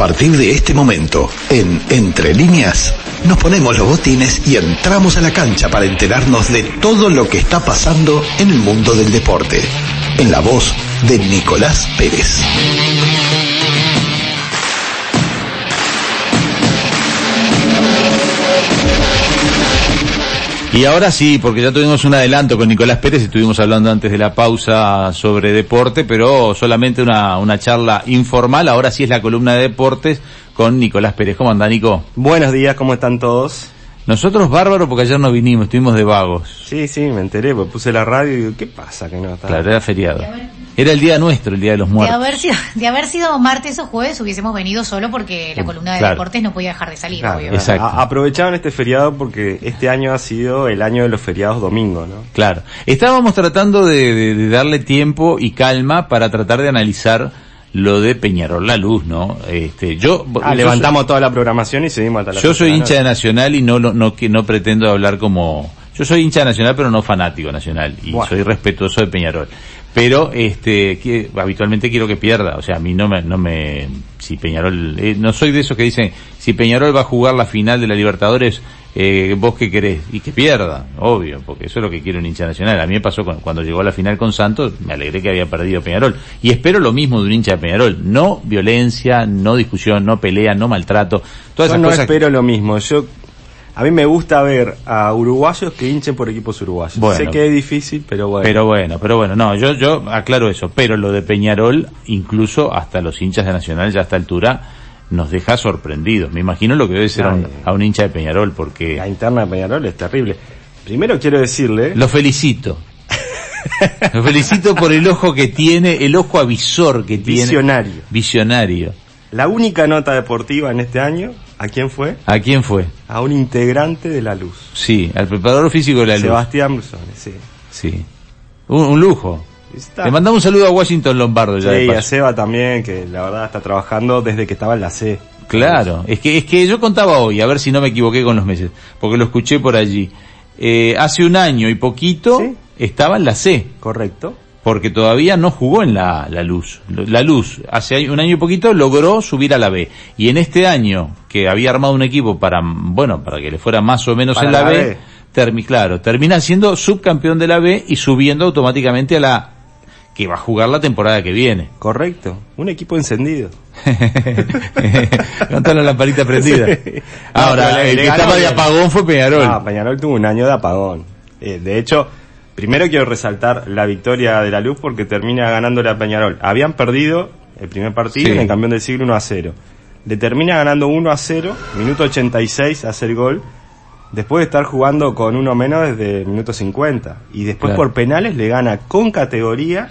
partir de este momento, en Entre Líneas, nos ponemos los botines y entramos a la cancha para enterarnos de todo lo que está pasando en el mundo del deporte. En la voz de Nicolás Pérez. Y ahora sí, porque ya tuvimos un adelanto con Nicolás Pérez, estuvimos hablando antes de la pausa sobre deporte, pero solamente una, una charla informal, ahora sí es la columna de deportes con Nicolás Pérez. ¿Cómo anda, Nico? Buenos días, ¿cómo están todos? Nosotros bárbaro porque ayer no vinimos, estuvimos de vagos. Sí, sí, me enteré, pues puse la radio y digo, ¿qué pasa que no está? Claro, era feriado. Era el día nuestro, el día de los De muertos. haber, sido, de haber sido martes o jueves hubiésemos venido solo porque la columna de Claro. deportes no podía dejar de salir, Claro, obvio. Exacto. a- aprovecharon este feriado porque este año ha sido el año de los feriados domingo, ¿no? Claro. Estábamos tratando de, de- de darle tiempo y calma para tratar de analizar lo de Peñarol, la luz, ¿no? Este, yo, Ah, yo levantamos toda la programación y seguimos hasta la Yo soy la hincha de. Nacional y no, lo- no, que no pretendo hablar como... Yo soy hincha de Nacional pero no fanático Nacional y Bueno. soy respetuoso de Peñarol. Pero este que, habitualmente quiero que pierda, o sea, a mí no me no me si Peñarol eh, no soy de esos que dicen si Peñarol va a jugar la final de la Libertadores eh, vos qué querés y que pierda, obvio, porque eso es lo que quiere un hincha nacional. A mí me pasó con- cuando llegó a la final con Santos, me alegré que había perdido Peñarol y espero lo mismo de un hincha de Peñarol, no violencia, no discusión, no pelea, no maltrato, todas Yo esas no cosas. que- espero lo mismo. Yo a mí me gusta ver a uruguayos que hinchen por equipos uruguayos. Bueno. sé que es difícil, pero bueno. Pero bueno, pero bueno, no, yo, yo aclaro eso, pero lo de Peñarol, incluso hasta los hinchas de Nacional ya a esta altura, nos deja sorprendidos. Me imagino lo que debe ser a un, a un hincha de Peñarol, porque la interna de Peñarol es terrible. Primero quiero decirle, lo felicito. lo felicito por el ojo que tiene, el ojo avisor que tiene. Visionario. Visionario. la única nota deportiva en este año, ¿a quién fue? ¿A quién fue? A un integrante de la luz. Sí, al preparador físico de la luz. Sebastián Brusone, sí. Sí. Un, un lujo. Está- Le mandamos un saludo a Washington Lombardo ya de Sí, y a. Seba también, que la verdad está trabajando desde que estaba en la C. Claro, es que, es que yo contaba hoy, a ver si no me equivoqué con los meses, porque lo escuché por allí. Eh, hace un año y poquito Sí. estaba en la C, Correcto. Porque todavía no jugó en la, la luz. La luz, hace un año y poquito logró subir a la B. Y en este año, que había armado un equipo para, bueno, para que le fuera más o menos Para en la, la B, B. termi- claro, termina siendo subcampeón de la B y subiendo automáticamente a la que va a jugar la temporada que viene. Correcto. Un equipo encendido. Levanta la lamparita prendida. Sí. Ahora, No, el que estaba de apagón fue Peñarol. Ah, Peñarol tuvo un año de apagón. Eh, de hecho, primero quiero resaltar la victoria de la luz porque termina ganándole a Peñarol. Habían perdido el primer partido Sí. en el campeón del siglo 1 a 0. Le termina ganando 1 a 0, minuto 86 hace el gol, después de estar jugando con uno menos desde el minuto 50. Y después Claro. por penales le gana con categoría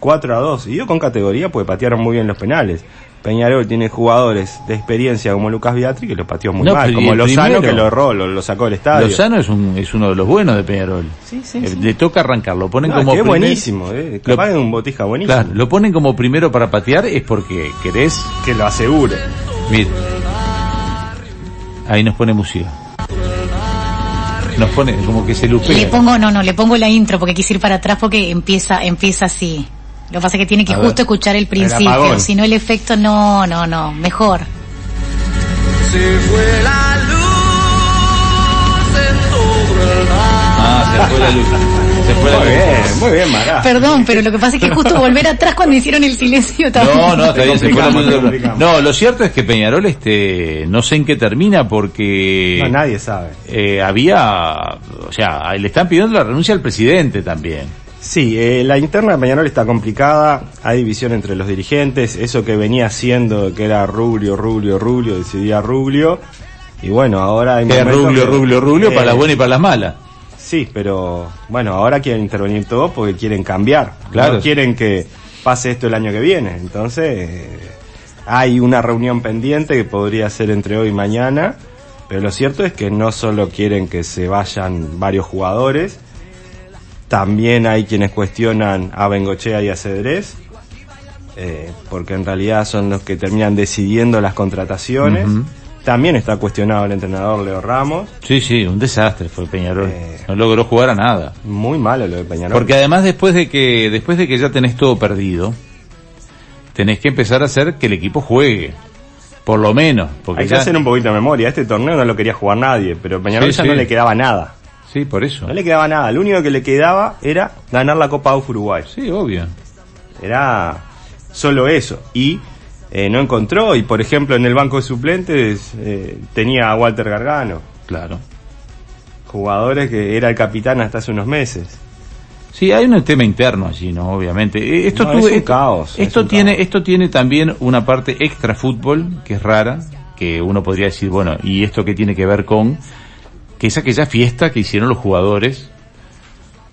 4 a 2. Y yo con categoría porque patearon muy bien los penales. Peñarol tiene jugadores de experiencia como Lucas Biatri que lo pateó muy No, mal, como Lozano primero- que lo erró, lo, lo sacó del estadio. Lozano es, un, es uno de los buenos de Peñarol. Sí, sí, Eh, sí. Le toca arrancar, lo ponen No, como es primer- buenísimo, eh. capaz Lo- es un botija buenísimo. Claro, lo ponen como primero para patear es porque querés, Que lo asegure. mire, ahí nos pone música. Nos pone como que se lupea. Le pongo, no, no, le pongo la intro porque quise ir para atrás porque empieza, empieza así. Lo que pasa es que tiene que A justo ver. escuchar el El principio, si no el efecto no, no, no, mejor. Ah, se fue la luz. Se fue la Muy luz. bien, muy bien, Mará. Perdón, pero lo que pasa es que justo volver atrás cuando hicieron el silencio también. No, no, está bien, se fue la luz. No, lo cierto es que Peñarol, este, no sé en qué termina porque... No, nadie sabe. eh, había, o sea, le están pidiendo la renuncia al presidente también. Sí, eh, la interna de Peñarol está complicada, hay división entre los dirigentes, eso que venía siendo que era Rubio, Rubio, Rubio, decidía Rubio, y bueno, ahora hay Que rubio, que- rubio, rubio, eh, para las buenas y para las malas. Sí, pero bueno, ahora quieren intervenir todos porque quieren cambiar. Claro. No quieren que pase esto el año que viene. Entonces, eh, hay una reunión pendiente que podría ser entre hoy y mañana. Pero lo cierto es que no solo quieren que se vayan varios jugadores, también hay quienes cuestionan a Bengochea y a Cedrés, eh, porque en realidad son los que terminan decidiendo las contrataciones. También está cuestionado el entrenador Leo Ramos. Sí, sí, un desastre fue Peñarol. Eh. No logró jugar a nada. Muy malo lo de Peñarol. Porque además después de que, después de que ya tenés todo perdido, tenés que empezar a hacer que el equipo juegue. Por lo menos. Porque Hay que ya- hacer un poquito de memoria. Este torneo no lo quería jugar nadie, pero Peñarol Sí, ya sí. no le quedaba nada. Sí, por eso. No le quedaba nada. Lo único que le quedaba era ganar la Copa AUF Uruguay. Sí, obvio. Era solo eso. Y eh, no encontró. Y por ejemplo, en el banco de suplentes eh, tenía a Walter Gargano. Claro. Jugadores que era el capitán hasta hace unos meses. Sí, hay un tema interno allí, ¿no? Obviamente. Eh, Esto, No, tuvo- es un esto- caos, es Esto tiene, caos. esto tiene también una parte extra fútbol, que es rara, que uno podría decir, bueno, ¿y esto qué tiene que ver con? Que es aquella fiesta que hicieron los jugadores,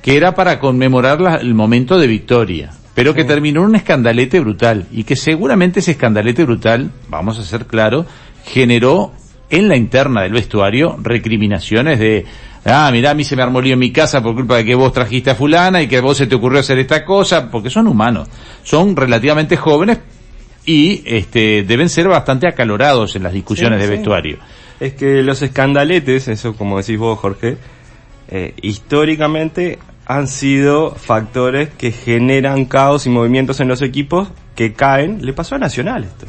que era para conmemorar la- el momento de victoria, pero que terminó en un escandalete brutal, y que seguramente ese escandalete brutal, vamos a ser claros, generó en la interna del vestuario recriminaciones de, ah, mirá, a mí se me armó lío en mi casa por culpa de que vos trajiste a fulana y que a vos se te ocurrió hacer esta cosa, porque son humanos, son relativamente jóvenes y este deben ser bastante acalorados en las discusiones Sí, de sí. vestuario. Es que los escandaletes, eso como decís vos, Jorge, eh, históricamente han sido factores que generan caos y movimientos en los equipos que caen. Le pasó a Nacional esto.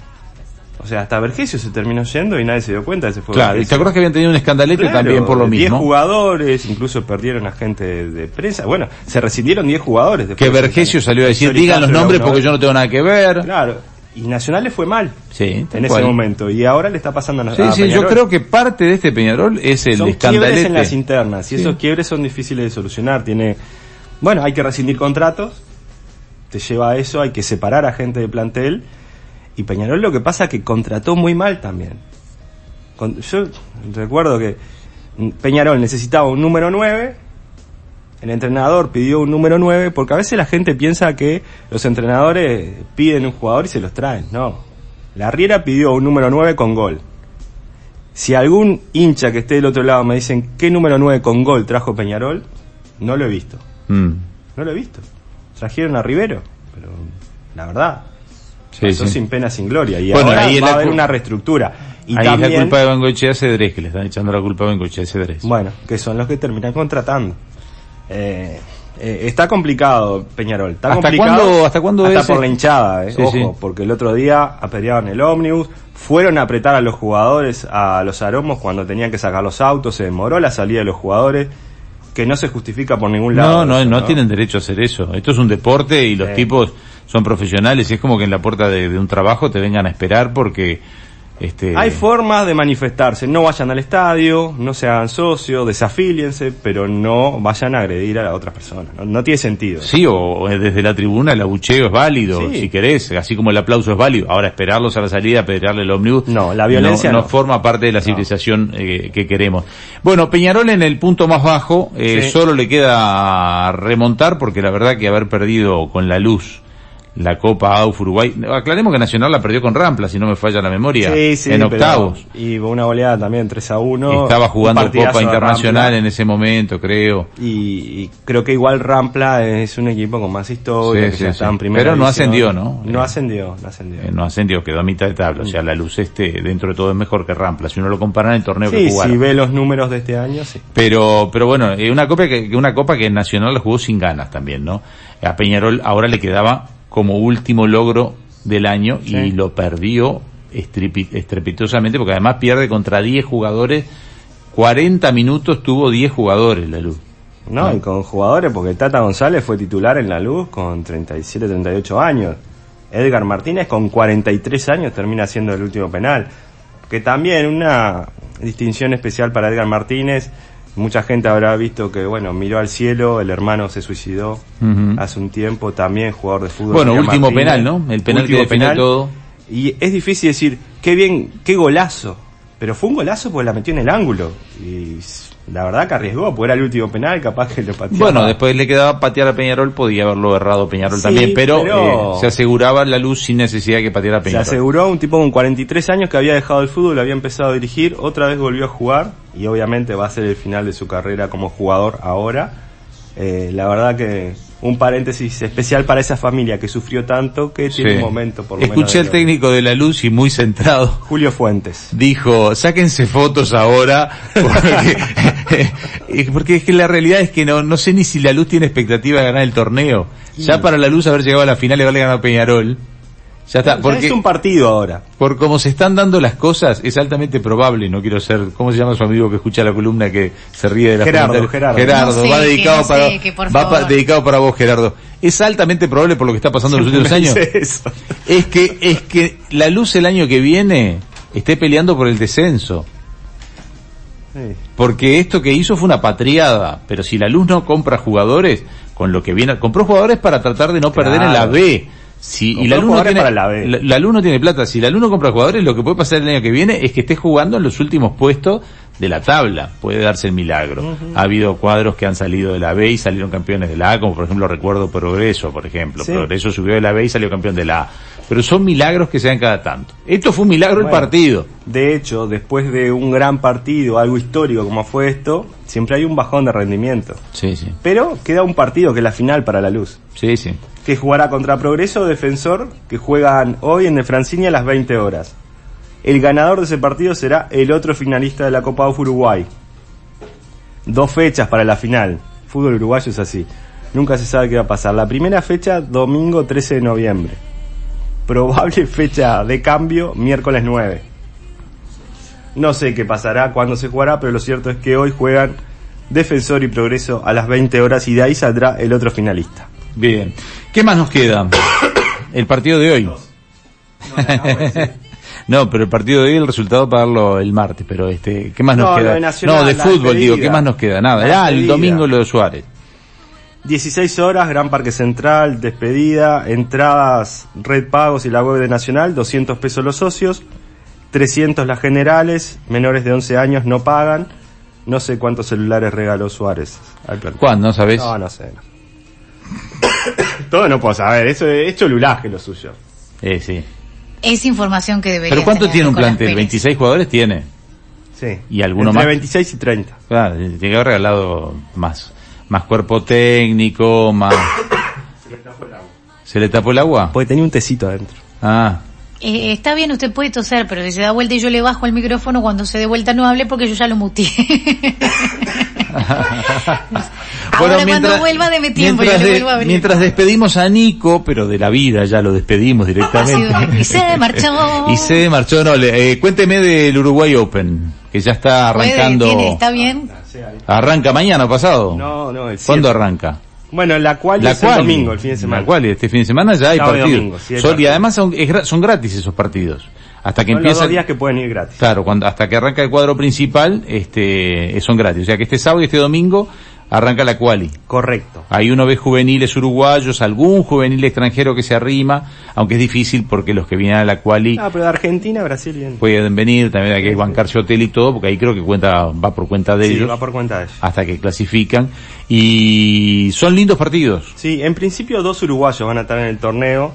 O sea, hasta Vergesio se terminó yendo y nadie se dio cuenta de ese fue Claro, y Vergesio. te acuerdas que habían tenido un escandalete Claro, también por lo 10 mismo. jugadores, incluso perdieron a gente de, de prensa. Bueno, se rescindieron 10 jugadores. Que Vergesio salió a decir, digan los nombres porque yo no tengo nada que ver. Claro, y Nacional le fue mal Sí, en cual. ese momento. Y ahora le está pasando a Sí, a sí, yo creo que parte de este Peñarol es el son quiebres en las internas y Sí. esos quiebres son difíciles de solucionar. Tiene, bueno, hay que rescindir contratos, te lleva a eso, hay que separar a gente de plantel y Peñarol lo que pasa es que contrató muy mal también. Con- yo recuerdo que Peñarol necesitaba un número 9, el entrenador pidió un número 9 porque a veces la gente piensa que los entrenadores piden un jugador y se los traen. No, la Riera pidió un número 9 con gol. Si algún hincha que esté del otro lado me dicen qué número 9 con gol trajo Peñarol, no lo he visto. Mm. No lo he visto. Trajeron a Rivero, pero la verdad, Sí, pasó sí. sin pena sin gloria. Y Bueno, ahora ahí va a haber una reestructura. Y Ahí también, es la culpa de Bengochea Cedrés, que le están echando la culpa a Bengochea Cedrés. bueno, que son los que terminan contratando. Eh, eh, está complicado Peñarol. Está ¿Hasta complicado cuándo- hasta cuándo hasta es por la hinchada, eh, Sí, ojo, sí. porque el otro día apedreaban el ómnibus, fueron a apretar a los jugadores a los aromos cuando tenían que sacar los autos, se demoró la salida de los jugadores, que no se justifica por ningún lado. No, no, eso, no tienen derecho a hacer eso. Esto es un deporte y los tipos son profesionales. y Es como que en la puerta de, de un trabajo te vengan a esperar porque, este, Hay formas de manifestarse, no vayan al estadio, no se hagan socios, desafíliense, pero no vayan a agredir a la otra persona. No, no tiene sentido. Sí, o, desde la tribuna el abucheo es válido, Sí. si querés, así como el aplauso es válido. Ahora esperarlos a la salida, apedrearle el ómnibus. No, la violencia no, no. forma parte de la civilización eh, que queremos. Bueno, Peñarol en el punto más bajo, eh, Sí. solo le queda remontar porque la verdad que haber perdido con la luz la Copa AUF Uruguay, aclaremos que Nacional la perdió con Rampla, si no me falla la memoria, Sí, sí, en pero- octavos. Y una goleada también 3 a 1. Estaba jugando Copa Internacional en ese momento, creo. Y, y creo que igual Rampla es un equipo con más historia, Sí, que ya está sí. en primera Pero no ascendió, ¿no? No ascendió, no ascendió. Eh, no ascendió, quedó a mitad de tabla. O sea, la luz este, dentro de todo, es mejor que Rampla. Si uno lo compara en el torneo que sí, jugaron. si ve los números de este año, sí. Pero, pero bueno, eh, una copa que una copa que Nacional la jugó sin ganas también, ¿no? A Peñarol ahora le quedaba como último logro del año y lo perdió estrepitosamente porque además pierde contra 10 jugadores. 40 minutos tuvo 10 jugadores la luz. No, Ah. y con jugadores, porque Tata González fue titular en la luz con 37, 38 años. Edgar Martínez con 43 años termina siendo el último penal. Que también una distinción especial para Edgar Martínez. Mucha gente habrá visto que, bueno, miró al cielo, el hermano se suicidó hace un tiempo, también jugador de fútbol. Bueno, último Martínez. penal, ¿no? El penal que definió todo. Y es difícil decir, qué bien, qué golazo. Pero fue un golazo porque la metió en el ángulo. Y la verdad que arriesgó, porque era el último penal, capaz que lo pateaba. Bueno, después le quedaba patear a Peñarol, podía haberlo errado Peñarol Sí, también, pero, pero- eh, se aseguraba la luz sin necesidad de que pateara Se Peñarol. aseguró un tipo con 43 años que había dejado el fútbol, había empezado a dirigir, otra vez volvió a jugar y obviamente va a ser el final de su carrera como jugador ahora. Eh, la verdad que un paréntesis especial para esa familia que sufrió tanto que tiene Sí. un momento por lo menos Escuché de al técnico de la luz y muy centrado Julio Fuentes. dijo, sáquense fotos ahora, porque, porque es que la realidad es que no, no sé ni si la luz tiene expectativa de ganar el torneo. Ya para la luz haber llegado a la final y haberle ganado a Peñarol, Ya está, Ya porque es un partido ahora. por cómo se están dando las cosas, es altamente probable, no quiero ser, ¿cómo se llama su amigo que escucha la columna que se ríe de la Gerardo, Gerardo. No sé, va dedicado no para, sé, va pa- dedicado para vos, Gerardo. Es altamente probable por lo que está pasando en los últimos años. eso. Es que, es que la luz el año que viene esté peleando por el descenso. Sí. Porque esto que hizo fue una patriada, pero si la luz no compra jugadores, con lo que viene, compró jugadores para tratar de no perder en la. B. Si, y la luz no tiene, para la B. la, la luz no tiene plata, si la luz no compra jugadores, lo que puede pasar el año que viene es que esté jugando en los últimos puestos de la tabla. Puede darse el milagro. Ha habido cuadros que han salido de la B y salieron campeones de la A, como por ejemplo recuerdo Progreso, por ejemplo. Sí. Progreso subió de la B y salió campeón de la A. Pero son milagros que se dan cada tanto. Esto fue un milagro el partido. De hecho, después de un gran partido, algo histórico como fue esto, siempre hay un bajón de rendimiento. Sí, sí. Pero queda un partido que es la final para la luz. Sí, sí. Que jugará contra Progreso Defensor, que juegan hoy en el Francini a las 20 horas. El ganador de ese partido será el otro finalista de la Copa UF Uruguay. Dos fechas para la final. Fútbol uruguayo es así. Nunca se sabe qué va a pasar. La primera fecha, domingo 13 de noviembre. Probable fecha de cambio, miércoles 9. No sé qué pasará, cuándo se jugará, pero lo cierto es que hoy juegan Defensor y Progreso a las 20 horas y de ahí saldrá el otro finalista. Bien. ¿Qué más nos queda? El partido de hoy. No, pero el partido de hoy, el resultado para darlo el martes, pero este, ¿qué más nos No, queda? de Nacional, no, de fútbol, digo, ¿qué más nos queda? Nada, La ah, el domingo lo de Suárez. 16 horas, Gran Parque Central, despedida, entradas, red pagos y la web de Nacional, 200 pesos los socios, 300 las generales, menores de 11 años no pagan, no sé cuántos celulares regaló Suárez. al plantel. ¿Cuándo? ¿No sabés? No, no sé. no. Todo no puedo saber, eso es cholulaje lo suyo. Eh, sí. Es información que debería ¿Pero cuánto tener tiene un plantel? Pérez. 26 jugadores tiene. Sí. ¿Y alguno Entre más? 26 y 30. Ah, tiene que haber regalado más, más cuerpo técnico, más... ¿Se le tapó el agua? Porque tenía un tecito adentro. Ah, Eh, está bien, usted puede toser, pero si se da vuelta y yo le bajo el micrófono, cuando se dé vuelta no hable porque yo ya lo muteé. Ahora cuando vuelva deme tiempo, yo mientras, le de- vuelvo a abrir. mientras despedimos a Nico, pero de la vida ya lo despedimos directamente. Y se marchó. y se marchó, no, le- eh, cuénteme del Uruguay Open, que ya está Puede, arrancando. tiene, está bien. Arranca mañana o pasado. No, no, el ¿Cuándo siete. arranca? Bueno, la cual La es el cual, domingo, el fin de semana. La cual, este fin de semana ya hay Sábado y partidos. domingo, sí hay Son- y partidos. además son, es son gratis esos partidos. Hasta que Son los empieza. dos días que pueden ir gratis. Claro, cuando, hasta que arranca el cuadro principal, este, son gratis. O sea que este sábado y este domingo arranca la quali. Correcto. Ahí uno ve juveniles uruguayos, algún juvenil extranjero que se arrima, aunque es difícil porque los que vienen a la quali Ah, pero de Argentina, Brasil bien. pueden venir, también hay que bancarse hotel y todo, porque ahí creo que cuenta, va por cuenta de Sí, ellos, va por cuenta de ellos. hasta que clasifican. Y son lindos partidos. Sí, en principio dos uruguayos van a estar en el torneo.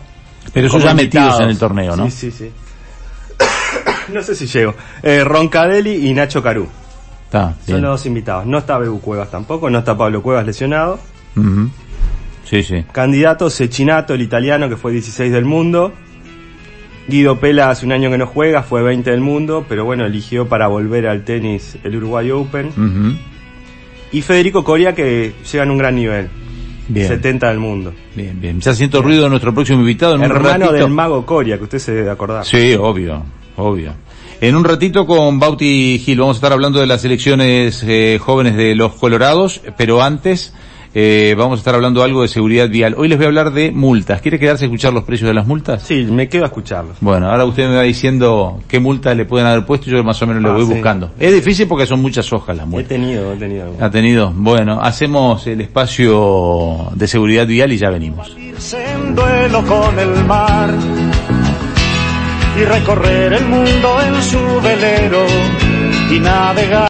Pero esos como ya metidos en el torneo, ¿no? Sí, sí, sí. no sé si llego. Eh, Roncadelli y Nacho Carú. Está, Son bien. los dos invitados. No está Bebu Cuevas tampoco, no está Pablo Cuevas lesionado. Sí, sí. Candidato Cecchinato, el italiano que fue 16 del mundo. Guido Pela hace un año que no juega, fue 20 del mundo, pero bueno, eligió para volver al tenis el Uruguay Open. Y Federico Coria que llega en un gran nivel, Bien. 70 del mundo. Bien, bien. Ya siento ruido de nuestro próximo invitado en un Hermano ratito. del mago Coria, que usted se debe acordar. Sí, obvio, obvio. En un ratito con Bauti Gil vamos a estar hablando de las elecciones eh, jóvenes de los Colorados, pero antes eh, vamos a estar hablando algo de seguridad vial. Hoy les voy a hablar de multas. ¿Quiere quedarse a escuchar los precios de las multas? Sí, me quedo a escucharlo. Bueno, ahora usted me va diciendo qué multas le pueden haber puesto y yo más o menos le Ah, voy sí. buscando. Es difícil porque son muchas hojas las He multas. tenido, he tenido. alguno. Ha tenido. Bueno, hacemos el espacio de seguridad vial y ya venimos. Y recorrer el mundo en su velero y navegar.